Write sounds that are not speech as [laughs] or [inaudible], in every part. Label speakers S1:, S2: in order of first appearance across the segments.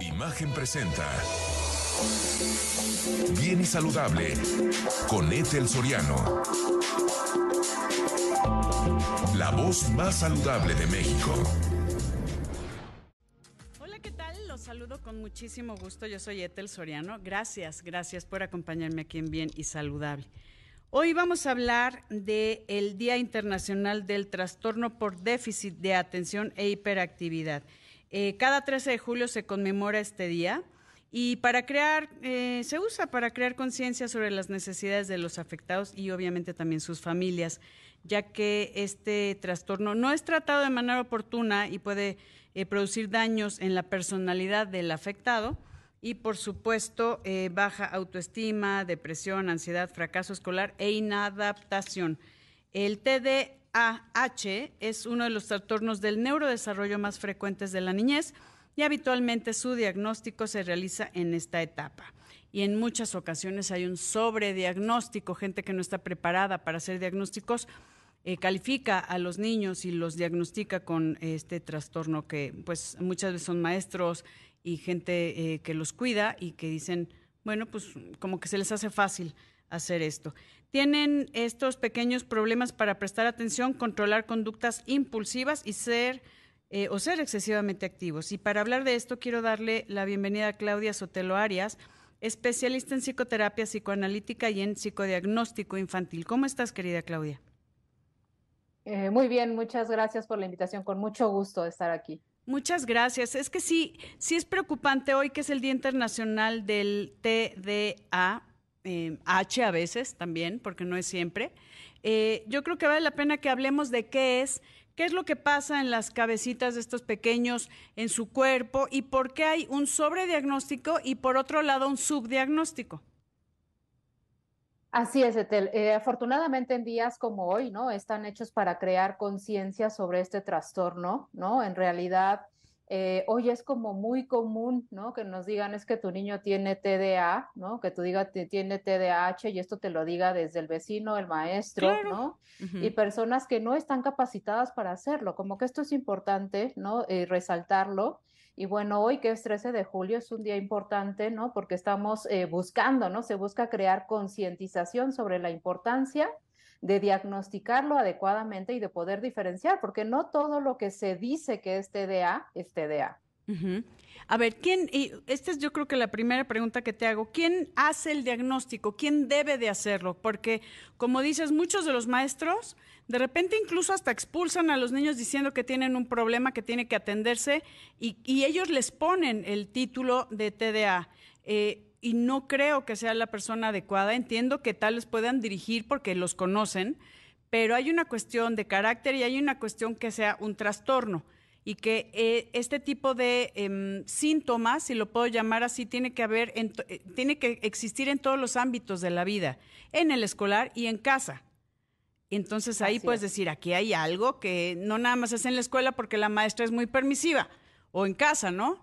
S1: Imagen presenta. Bien y saludable con Ethel Soriano. La voz más saludable de México.
S2: Hola, ¿qué tal? Los saludo con muchísimo gusto. Yo soy Ethel Soriano. Gracias, gracias por acompañarme aquí en Bien y Saludable. Hoy vamos a hablar del el Día Internacional del Trastorno por Déficit de Atención e Hiperactividad. Eh, cada 13 de julio se conmemora este día y para crear, eh, se usa para crear conciencia sobre las necesidades de los afectados y obviamente también sus familias, ya que este trastorno no es tratado de manera oportuna y puede eh, producir daños en la personalidad del afectado y por supuesto baja autoestima, depresión, ansiedad, fracaso escolar e inadaptación. El TD AH es uno de los trastornos del neurodesarrollo más frecuentes de la niñez y habitualmente su diagnóstico se realiza en esta etapa. Y en muchas ocasiones hay un sobrediagnóstico, gente que no está preparada para hacer diagnósticos, eh, califica a los niños y los diagnostica con este trastorno que pues muchas veces son maestros y gente eh, que los cuida y que dicen, bueno, pues como que se les hace fácil hacer esto. Tienen estos pequeños problemas para prestar atención, controlar conductas impulsivas y ser eh, o ser excesivamente activos. Y para hablar de esto quiero darle la bienvenida a Claudia Sotelo Arias, especialista en psicoterapia psicoanalítica y en psicodiagnóstico infantil. ¿Cómo estás, querida Claudia?
S3: Eh, muy bien, muchas gracias por la invitación. Con mucho gusto de estar aquí.
S2: Muchas gracias. Es que sí, sí es preocupante hoy que es el Día Internacional del TDA, eh, H a veces también, porque no es siempre. Eh, yo creo que vale la pena que hablemos de qué es, qué es lo que pasa en las cabecitas de estos pequeños en su cuerpo y por qué hay un sobrediagnóstico y por otro lado un subdiagnóstico.
S3: Así es. Eh, afortunadamente en días como hoy, ¿no? Están hechos para crear conciencia sobre este trastorno, ¿no? En realidad, eh, hoy es como muy común, ¿no? Que nos digan es que tu niño tiene TDA, ¿no? Que tú digas tiene TDAH y esto te lo diga desde el vecino, el maestro, ¿no? Y personas que no están capacitadas para hacerlo, como que esto es importante, ¿no? Eh, resaltarlo. Y bueno, hoy que es 13 de julio es un día importante, ¿no? Porque estamos eh, buscando, ¿no? Se busca crear concientización sobre la importancia de diagnosticarlo adecuadamente y de poder diferenciar, porque no todo lo que se dice que es TDA es TDA.
S2: A ver, ¿quién, y esta es yo creo que la primera pregunta que te hago, ¿quién hace el diagnóstico? ¿Quién debe de hacerlo? Porque, como dices, muchos de los maestros de repente incluso hasta expulsan a los niños diciendo que tienen un problema que tiene que atenderse y, ellos les ponen el título de TDA. Eh, y no creo que sea la persona adecuada. Entiendo que tal les puedan dirigir porque los conocen, pero hay una cuestión de carácter y hay una cuestión que sea un trastorno y que eh, este tipo de em, síntomas, si lo puedo llamar así, tiene que haber, eh, tiene que existir en todos los ámbitos de la vida, en el escolar y en casa. Entonces ahí puedes decir, aquí hay algo que no nada más es en la escuela porque la maestra es muy permisiva, o en casa, ¿no?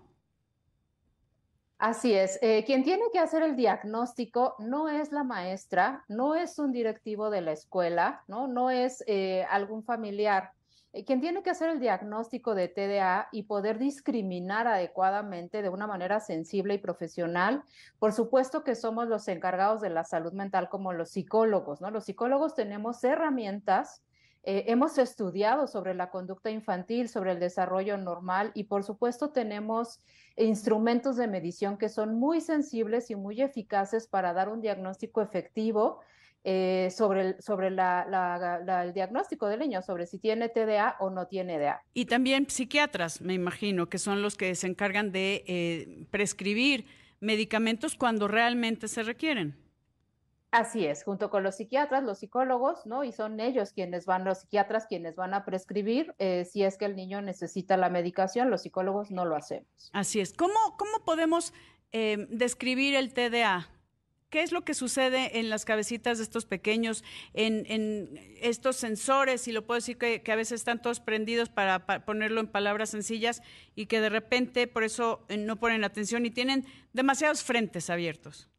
S3: Así es. Eh, quien tiene que hacer el diagnóstico no es la maestra, no es un directivo de la escuela, no, no es algún familiar. Eh, quien tiene que hacer el diagnóstico de TDA y poder discriminar adecuadamente de una manera sensible y profesional, por supuesto que somos los encargados de la salud mental como los psicólogos, ¿no? Los psicólogos tenemos herramientas eh, hemos estudiado sobre la conducta infantil, sobre el desarrollo normal y por supuesto tenemos instrumentos de medición que son muy sensibles y muy eficaces para dar un diagnóstico efectivo eh, sobre, el, sobre el diagnóstico del niño, sobre si tiene TDA o no tiene TDA.
S2: Y también psiquiatras, me imagino, que son los que se encargan de eh, prescribir medicamentos cuando realmente se requieren.
S3: Así es, junto con los psiquiatras, los psicólogos, ¿no? Y son ellos quienes van, los psiquiatras quienes van a prescribir eh, si es que el niño necesita la medicación, los psicólogos no lo hacemos.
S2: Así es. ¿Cómo, cómo podemos eh, describir el TDA? ¿Qué es lo que sucede en las cabecitas de estos pequeños, en, estos sensores, y lo puedo decir que, a veces están todos prendidos para, ponerlo en palabras sencillas y que de repente por eso eh, no ponen atención y tienen demasiados frentes abiertos?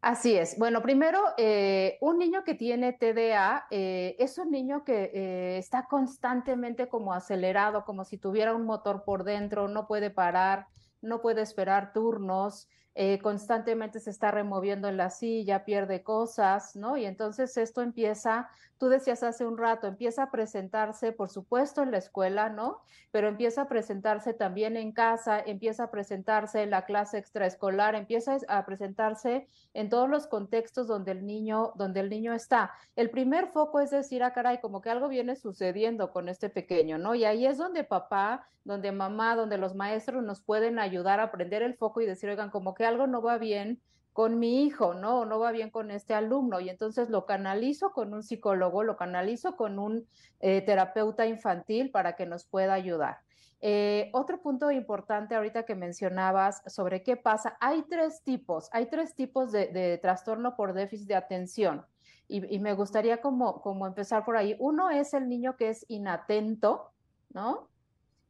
S3: Así es. Bueno, primero, eh, un niño que tiene TDA eh, es un niño que está constantemente como acelerado, como si tuviera un motor por dentro, no puede parar, no puede esperar turnos, eh, constantemente se está removiendo en la silla, pierde cosas, ¿no? Y entonces esto empieza, tú decías hace un rato, empieza a presentarse, por supuesto, en la escuela, ¿no? Pero empieza a presentarse también en casa, empieza a presentarse en la clase extraescolar, empieza a presentarse en todos los contextos donde el niño, donde el niño está. El primer foco es decir, ah, caray, como que algo viene sucediendo con este pequeño, ¿no? Y ahí es donde papá, donde mamá, donde los maestros nos pueden ayudar a prender el foco y decir, oigan, como que algo no va bien con mi hijo, ¿no? No va bien con este alumno. Y entonces lo canalizo con un psicólogo, lo canalizo con un eh, terapeuta infantil para que nos pueda ayudar. Eh, otro punto importante ahorita que mencionabas sobre qué pasa, hay tres tipos, hay tres tipos de, trastorno por déficit de atención. Y, me gustaría como empezar por ahí. Uno es el niño que es inatento, ¿no?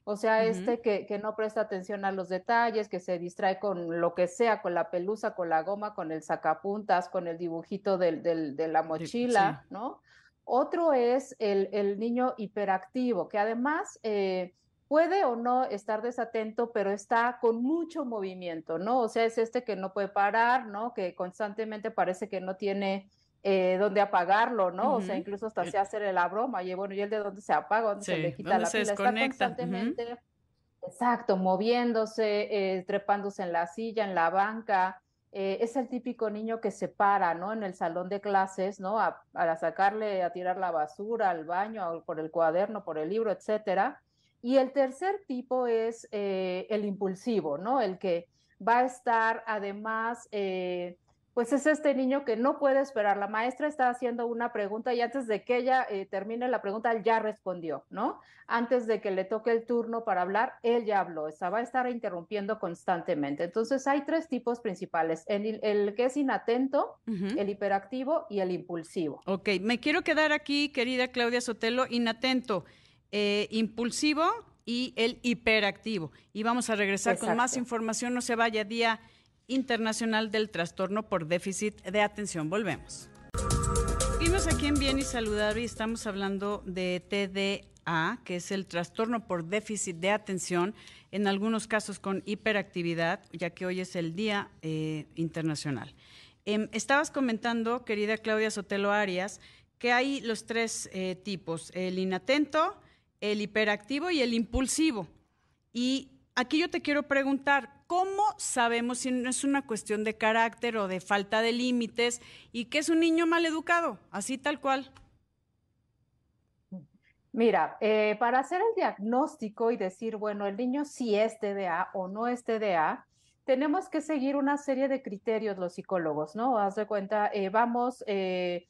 S3: O sea, este que, no presta atención a los detalles, que se distrae con lo que sea, con la pelusa, con la goma, con el sacapuntas, con el dibujito de la mochila, ¿no? Otro es el, niño hiperactivo, que además eh, puede o no estar desatento, pero está con mucho movimiento, ¿no? O sea, es este que no puede parar, ¿no? Que constantemente parece que no tiene eh, donde apagarlo, ¿no? O sea, incluso hasta se hace la broma, y bueno, ¿y el de dónde se apaga? ¿Dónde se le quita la pila? Está constantemente, exacto, moviéndose, eh, trepándose en la silla, en la banca. Eh, es el típico niño que se para, ¿no? En el salón de clases, ¿no? A, a sacarle, a tirar la basura, al baño, por el cuaderno, por el libro, etcétera. Y el tercer tipo es el impulsivo, ¿no? El que va a estar además pues es este niño que no puede esperar. La maestra está haciendo una pregunta y antes de que ella eh, termine la pregunta, él ya respondió, ¿no? Antes de que le toque el turno para hablar, él ya habló. Esa va a estar interrumpiendo constantemente. Entonces hay tres tipos principales, el, que es inatento, el hiperactivo y el impulsivo.
S2: Ok, me quiero quedar aquí, querida Claudia Sotelo, inatento, eh, impulsivo y el hiperactivo. Y vamos a regresar con más información, no se vaya día Internacional del Trastorno por Déficit de Atención. Volvemos. Seguimos aquí en Bien y Saludable y estamos hablando de TDA, que es el trastorno por déficit de atención, en algunos casos con hiperactividad, ya que hoy es el Día eh, Internacional. Em, estabas comentando, querida Claudia Sotelo Arias, que hay los tres eh, tipos, el inatento, el hiperactivo y el impulsivo. Y aquí yo te quiero preguntar, ¿cómo sabemos si no es una cuestión de carácter o de falta de límites y que es un niño mal educado, así tal cual?
S3: Mira, eh, para hacer el diagnóstico y decir, bueno, el niño sí es TDA o no es TDA, tenemos que seguir una serie de criterios los psicólogos, ¿no? Haz de cuenta, eh, vamos eh,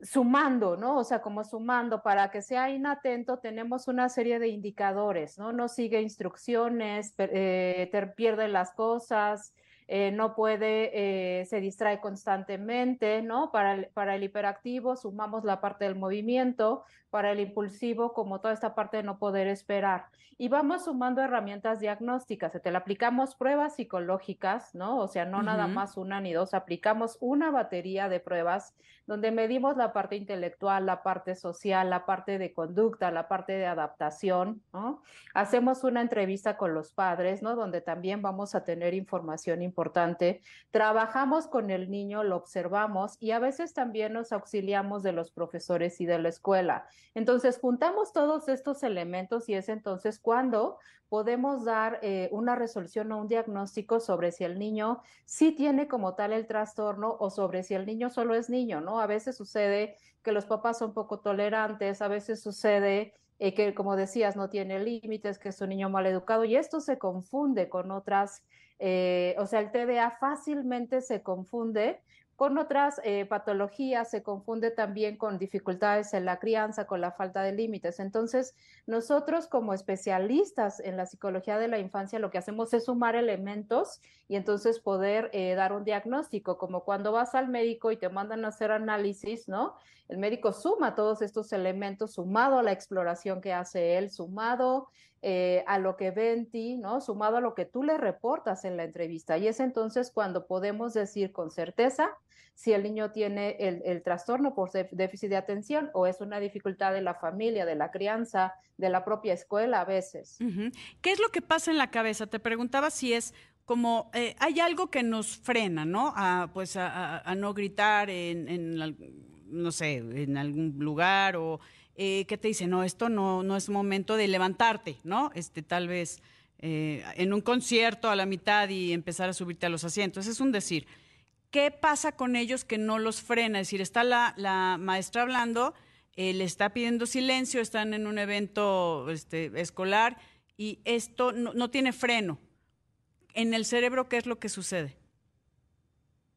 S3: sumando, ¿no? O sea, como sumando, para que sea inatento tenemos una serie de indicadores, ¿no? No sigue instrucciones, eh, pierde las cosas, eh, no puede, eh, se distrae constantemente, ¿no? Para el, para el hiperactivo sumamos la parte del movimiento, para el impulsivo como toda esta parte de no poder esperar. Y vamos sumando herramientas diagnósticas, te le aplicamos pruebas psicológicas, ¿no? O sea, no nada más una ni dos, aplicamos una batería de pruebas donde medimos la parte intelectual, la parte social, la parte de conducta, la parte de adaptación, ¿no? Hacemos una entrevista con los padres, ¿no? Donde también vamos a tener información importante. Trabajamos con el niño, lo observamos y a veces también nos auxiliamos de los profesores y de la escuela. Entonces, juntamos todos estos elementos y es entonces cuando podemos dar eh, una resolución o un diagnóstico sobre si el niño sí tiene como tal el trastorno o sobre si el niño solo es niño, ¿no? A veces sucede que los papás son poco tolerantes, a veces sucede eh, que, como decías, no tiene límites, que es un niño mal educado y esto se confunde con otras, eh, o sea, el TDA fácilmente se confunde con otras eh, patologías, se confunde también con dificultades en la crianza, con la falta de límites. Entonces, nosotros como especialistas en la psicología de la infancia, lo que hacemos es sumar elementos y entonces poder eh, dar un diagnóstico, como cuando vas al médico y te mandan a hacer análisis, ¿no? El médico suma todos estos elementos, sumado a la exploración que hace él, sumado eh, a lo que ve en ti, ¿no? Sumado a lo que tú le reportas en la entrevista. Y es entonces cuando podemos decir con certeza si el niño tiene el, trastorno por déficit de atención o es una dificultad de la familia, de la crianza, de la propia escuela a veces.
S2: ¿Qué es lo que pasa en la cabeza? Te preguntaba si es como eh, hay algo que nos frena, ¿no? A, pues a, no gritar en, no sé, en algún lugar o eh, que te dice, no, esto no, no es momento de levantarte, ¿no? Este, tal vez eh, en un concierto a la mitad y empezar a subirte a los asientos. Es un decir. ¿Qué pasa con ellos que no los frena? Es decir, está la, maestra hablando, eh, le está pidiendo silencio, están en un evento este, escolar y esto no, tiene freno. En el cerebro, ¿qué es lo que sucede?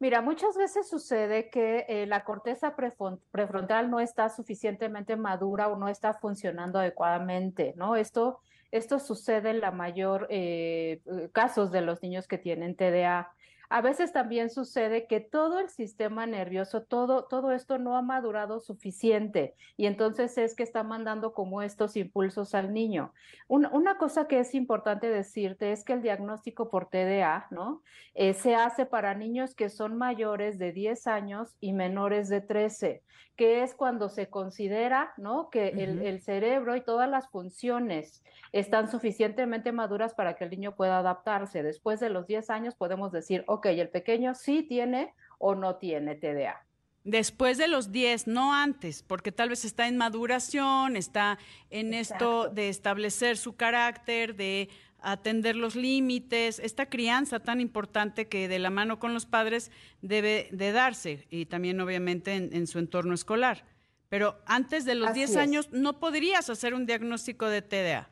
S3: Mira, muchas veces sucede que eh, la corteza prefrontal no está suficientemente madura o no está funcionando adecuadamente, ¿no? Esto, esto sucede en la mayor eh, casos de los niños que tienen TDA. A veces también sucede que todo el sistema nervioso, todo, todo esto no ha madurado suficiente y entonces es que está mandando como estos impulsos al niño. Una, cosa que es importante decirte es que el diagnóstico por TDA, ¿no? Eh, se hace para niños que son mayores de 10 años y menores de 13, que es cuando se considera, ¿no? Que el, el cerebro y todas las funciones están suficientemente maduras para que el niño pueda adaptarse. Después de los 10 años podemos decir, ok, el pequeño sí tiene o no tiene TDA.
S2: Después de los 10, no antes, porque tal vez está en maduración, está en esto de establecer su carácter, de atender los límites, esta crianza tan importante que de la mano con los padres debe de darse y también obviamente en, su entorno escolar. Pero antes de los 10 años no podrías hacer un diagnóstico de TDA.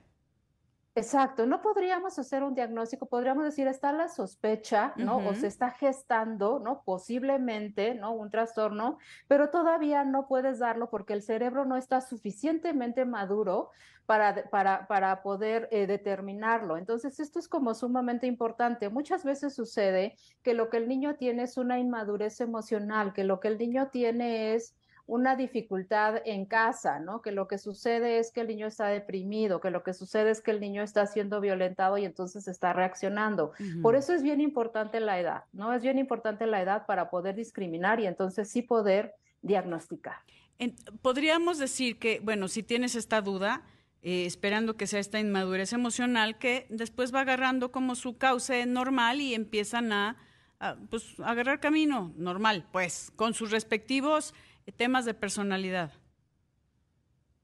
S3: Exacto, no podríamos hacer un diagnóstico, podríamos decir, está la sospecha, ¿no? O se está gestando, ¿no? Posiblemente, ¿no? Un trastorno, pero todavía no puedes darlo porque el cerebro no está suficientemente maduro para, para, para poder eh, determinarlo. Entonces, esto es como sumamente importante. Muchas veces sucede que lo que el niño tiene es una inmadurez emocional, que lo que el niño tiene es una dificultad en casa, ¿no? Que lo que sucede es que el niño está deprimido, que lo que sucede es que el niño está siendo violentado y entonces está reaccionando. Por eso es bien importante la edad, ¿no? Es bien importante la edad para poder discriminar y entonces sí poder diagnosticar.
S2: podríamos decir que, bueno, si tienes esta duda, eh, esperando que sea esta inmadurez emocional, que después va agarrando como su cauce normal y empiezan a, a pues, agarrar camino normal, pues, con sus respectivos temas de personalidad.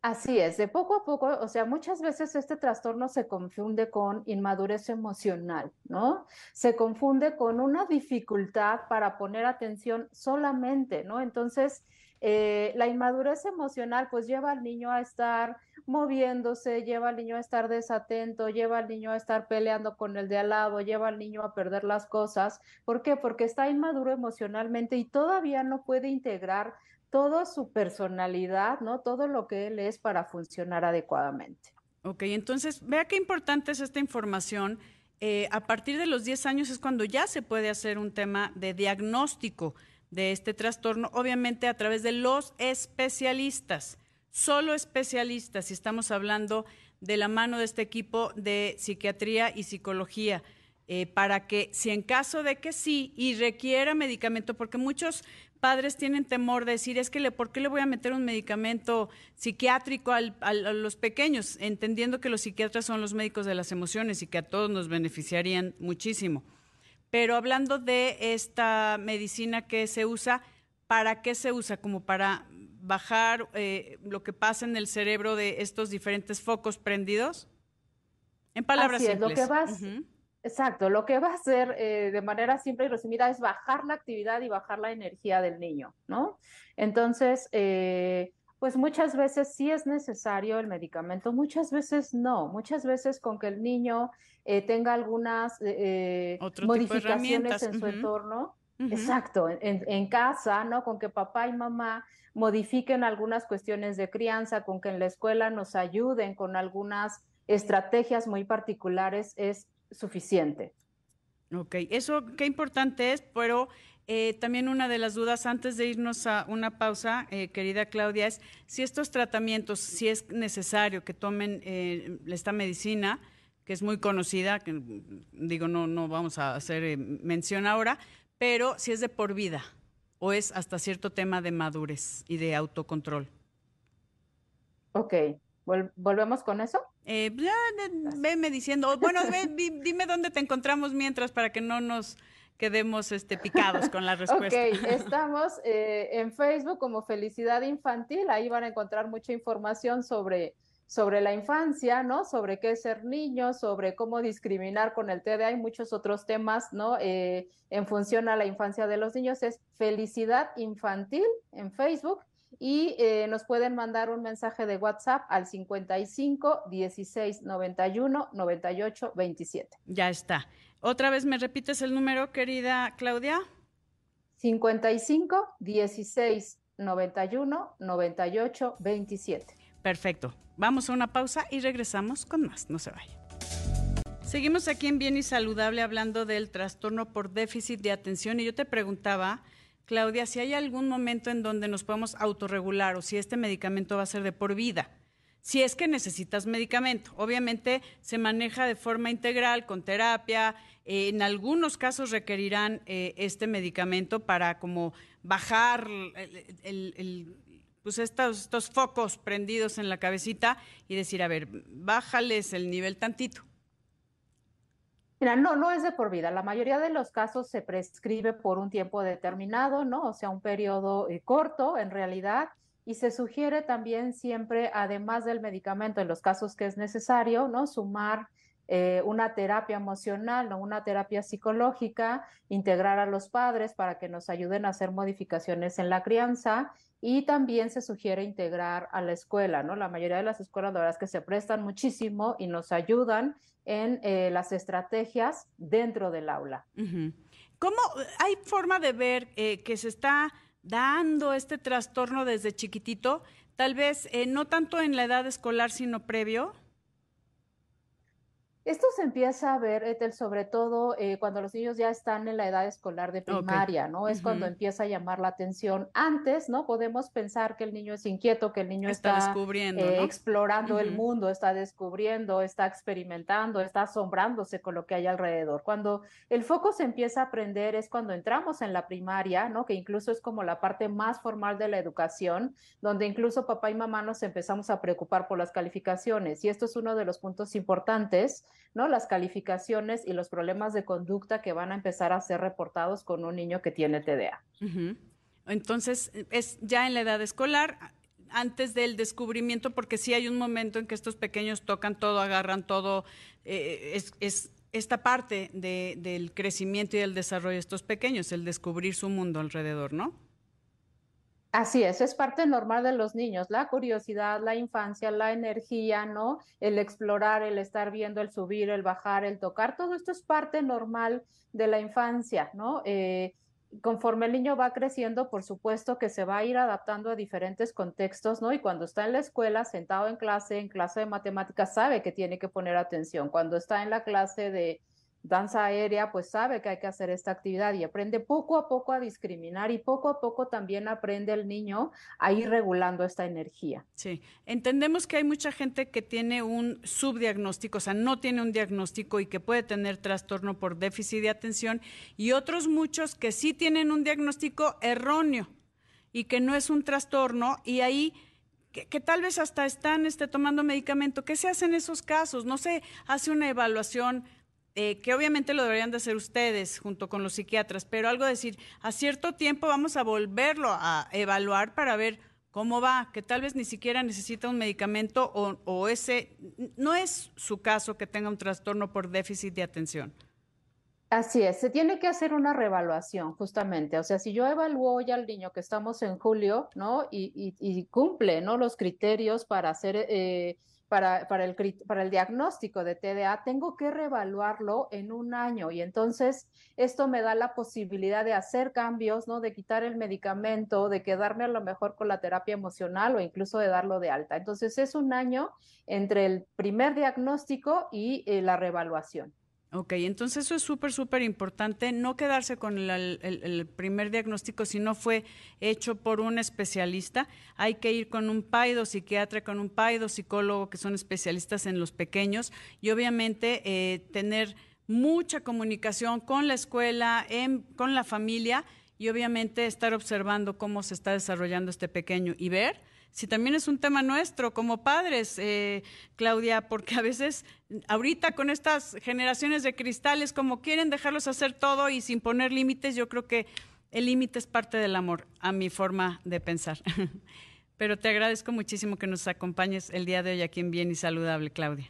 S3: Así es, de poco a poco, o sea, muchas veces este trastorno se confunde con inmadurez emocional, ¿no? Se confunde con una dificultad para poner atención solamente, ¿no? Entonces, eh, la inmadurez emocional pues lleva al niño a estar moviéndose, lleva al niño a estar desatento, lleva al niño a estar peleando con el de al lado, lleva al niño a perder las cosas. ¿Por qué? Porque está inmaduro emocionalmente y todavía no puede integrar toda su personalidad, ¿no? Todo lo que él es para funcionar adecuadamente.
S2: Ok, entonces vea qué importante es esta información. Eh, a partir de los 10 años es cuando ya se puede hacer un tema de diagnóstico de este trastorno, obviamente a través de los especialistas, solo especialistas, si estamos hablando de la mano de este equipo de psiquiatría y psicología. Eh, para que si en caso de que sí y requiera medicamento, porque muchos padres tienen temor de decir, es que le, ¿por qué le voy a meter un medicamento psiquiátrico a los pequeños? Entendiendo que los psiquiatras son los médicos de las emociones y que a todos nos beneficiarían muchísimo. Pero hablando de esta medicina que se usa, ¿para qué se usa? Como para bajar eh, lo que pasa en el cerebro de estos diferentes focos prendidos. En palabras
S3: Así
S2: es, Lo
S3: que vas, Exacto, lo que va a hacer eh, de manera simple y resumida es bajar la actividad y bajar la energía del niño, ¿no? Entonces, eh, pues muchas veces sí es necesario el medicamento, muchas veces no, muchas veces con que el niño eh, tenga algunas modificaciones en su entorno, exacto, en, en, casa, ¿no? Con que papá y mamá modifiquen algunas cuestiones de crianza, con que en la escuela nos ayuden con algunas estrategias muy particulares, es suficiente.
S2: Ok, eso qué importante es, pero eh, también una de las dudas antes de irnos a una pausa, eh, querida Claudia, es si estos tratamientos, si es necesario que tomen eh, esta medicina, que es muy conocida, que digo, no, no vamos a hacer mención ahora, pero si es de por vida o es hasta cierto tema de madurez y de autocontrol.
S3: Ok, ¿volvemos con eso?
S2: Eh, ya, venme diciendo, bueno, [laughs] dime dónde te encontramos mientras para que no nos quedemos este, picados con la respuesta.
S3: Ok, [laughs] estamos eh, en Facebook como Felicidad Infantil, ahí van a encontrar mucha información sobre, sobre la infancia, ¿no? Sobre qué es ser niño, sobre cómo discriminar con el TDA y muchos otros temas, ¿no? Eh, en función a la infancia de los niños, es Felicidad Infantil en Facebook y eh, nos pueden mandar un mensaje de WhatsApp al 55 16 91 98 27.
S2: Ya está. ¿Otra vez me repites el número, querida Claudia?
S3: 55 16 91 98 27.
S2: Perfecto. Vamos a una pausa y regresamos con más. No se vaya. Seguimos aquí en Bien y Saludable hablando del trastorno por déficit de atención y yo te preguntaba Claudia, si hay algún momento en donde nos podemos autorregular o si este medicamento va a ser de por vida. Si es que necesitas medicamento, obviamente se maneja de forma integral con terapia. Eh, en algunos casos requerirán eh, este medicamento para como bajar pues estos, estos focos prendidos en la cabecita y decir, a ver, bájales el nivel tantito.
S3: Mira, no, no es de por vida. La mayoría de los casos se prescribe por un tiempo determinado, ¿no? O sea, un periodo eh, corto en realidad. Y se sugiere también siempre, además del medicamento, en los casos que es necesario, ¿no? Sumar eh, una terapia emocional, ¿no? una terapia psicológica, integrar a los padres para que nos ayuden a hacer modificaciones en la crianza y también se sugiere integrar a la escuela, ¿no? La mayoría de las escuelas, la verdad es que se prestan muchísimo y nos ayudan en eh, las estrategias dentro del aula.
S2: ¿Cómo hay forma de ver eh, que se está dando este trastorno desde chiquitito? Tal vez eh, no tanto en la edad escolar, sino previo.
S3: Esto se empieza a ver, Ethel, sobre todo eh, cuando los niños ya están en la edad escolar de primaria, ¿no? Es cuando empieza a llamar la atención. Antes, ¿no? Podemos pensar que el niño es inquieto, que el niño está, descubriendo, eh, explorando el mundo, está descubriendo, está experimentando, está asombrándose con lo que hay alrededor. Cuando el foco se empieza a aprender es cuando entramos en la primaria, ¿no? Que incluso es como la parte más formal de la educación, donde incluso papá y mamá nos empezamos a preocupar por las calificaciones. Y esto es uno de los puntos importantes ¿no? Las calificaciones y los problemas de conducta que van a empezar a ser reportados con un niño que tiene TDA.
S2: Entonces, es ya en la edad escolar, antes del descubrimiento, porque sí hay un momento en que estos pequeños tocan todo, agarran todo, eh, es, es, esta parte de, del crecimiento y del desarrollo de estos pequeños, el descubrir su mundo alrededor, ¿no?
S3: Así es, es parte normal de los niños, la curiosidad, la infancia, la energía, ¿no? El explorar, el estar viendo, el subir, el bajar, el tocar, todo esto es parte normal de la infancia, ¿no? Eh, conforme el niño va creciendo, por supuesto que se va a ir adaptando a diferentes contextos, ¿no? Y cuando está en la escuela, sentado en clase, en clase de matemáticas, sabe que tiene que poner atención. Cuando está en la clase de danza aérea, pues sabe que hay que hacer esta actividad y aprende poco a poco a discriminar y poco a poco también aprende el niño a ir regulando esta energía.
S2: Sí, entendemos que hay mucha gente que tiene un subdiagnóstico, o sea, no tiene un diagnóstico y que puede tener trastorno por déficit de atención y otros muchos que sí tienen un diagnóstico erróneo y que no es un trastorno y ahí que, tal vez hasta están este, tomando medicamento. ¿Qué se hace en esos casos? No se hace una evaluación eh, que obviamente lo deberían de hacer ustedes junto con los psiquiatras, pero algo decir, a cierto tiempo vamos a volverlo a evaluar para ver cómo va, que tal vez ni siquiera necesita un medicamento o, o ese, no es su caso que tenga un trastorno por déficit de atención.
S3: Así es, se tiene que hacer una revaluación justamente. O sea, si yo evalúo ya al niño que estamos en julio, ¿no? Y, y, cumple, ¿no? Los criterios para hacer eh, para, para, el, para el diagnóstico de TDA, tengo que reevaluarlo en un año y entonces esto me da la posibilidad de hacer cambios, ¿no? De quitar el medicamento, de quedarme a lo mejor con la terapia emocional o incluso de darlo de alta. Entonces es un año entre el primer diagnóstico y eh, la reevaluación.
S2: Ok, entonces eso es súper, súper importante, no quedarse con el, primer diagnóstico si no fue hecho por un especialista. Hay que ir con un paido psiquiatra, con un paido psicólogo que son especialistas en los pequeños y obviamente eh, tener mucha comunicación con la escuela, con la familia y obviamente estar observando cómo se está desarrollando este pequeño y ver si también es un tema nuestro como padres, eh, Claudia, porque a veces ahorita con estas generaciones de cristales, como quieren dejarlos hacer todo y sin poner límites, yo creo que el límite es parte del amor, a mi forma de pensar. [laughs] Pero te agradezco muchísimo que nos acompañes el día de hoy aquí en Bien y Saludable, Claudia.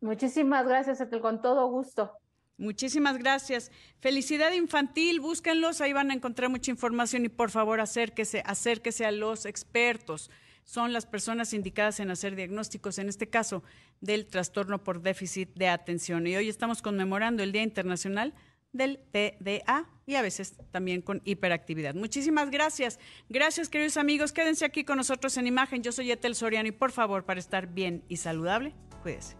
S3: Muchísimas gracias, con todo gusto.
S2: Muchísimas gracias. Felicidad infantil, búsquenlos, ahí van a encontrar mucha información y por favor acérquese, acérquese a los expertos. Son las personas indicadas en hacer diagnósticos, en este caso, del trastorno por déficit de atención. Y hoy estamos conmemorando el Día Internacional del TDA y a veces también con hiperactividad. Muchísimas gracias. Gracias, queridos amigos. Quédense aquí con nosotros en imagen. Yo soy Etel Soriano y por favor, para estar bien y saludable, cuídese.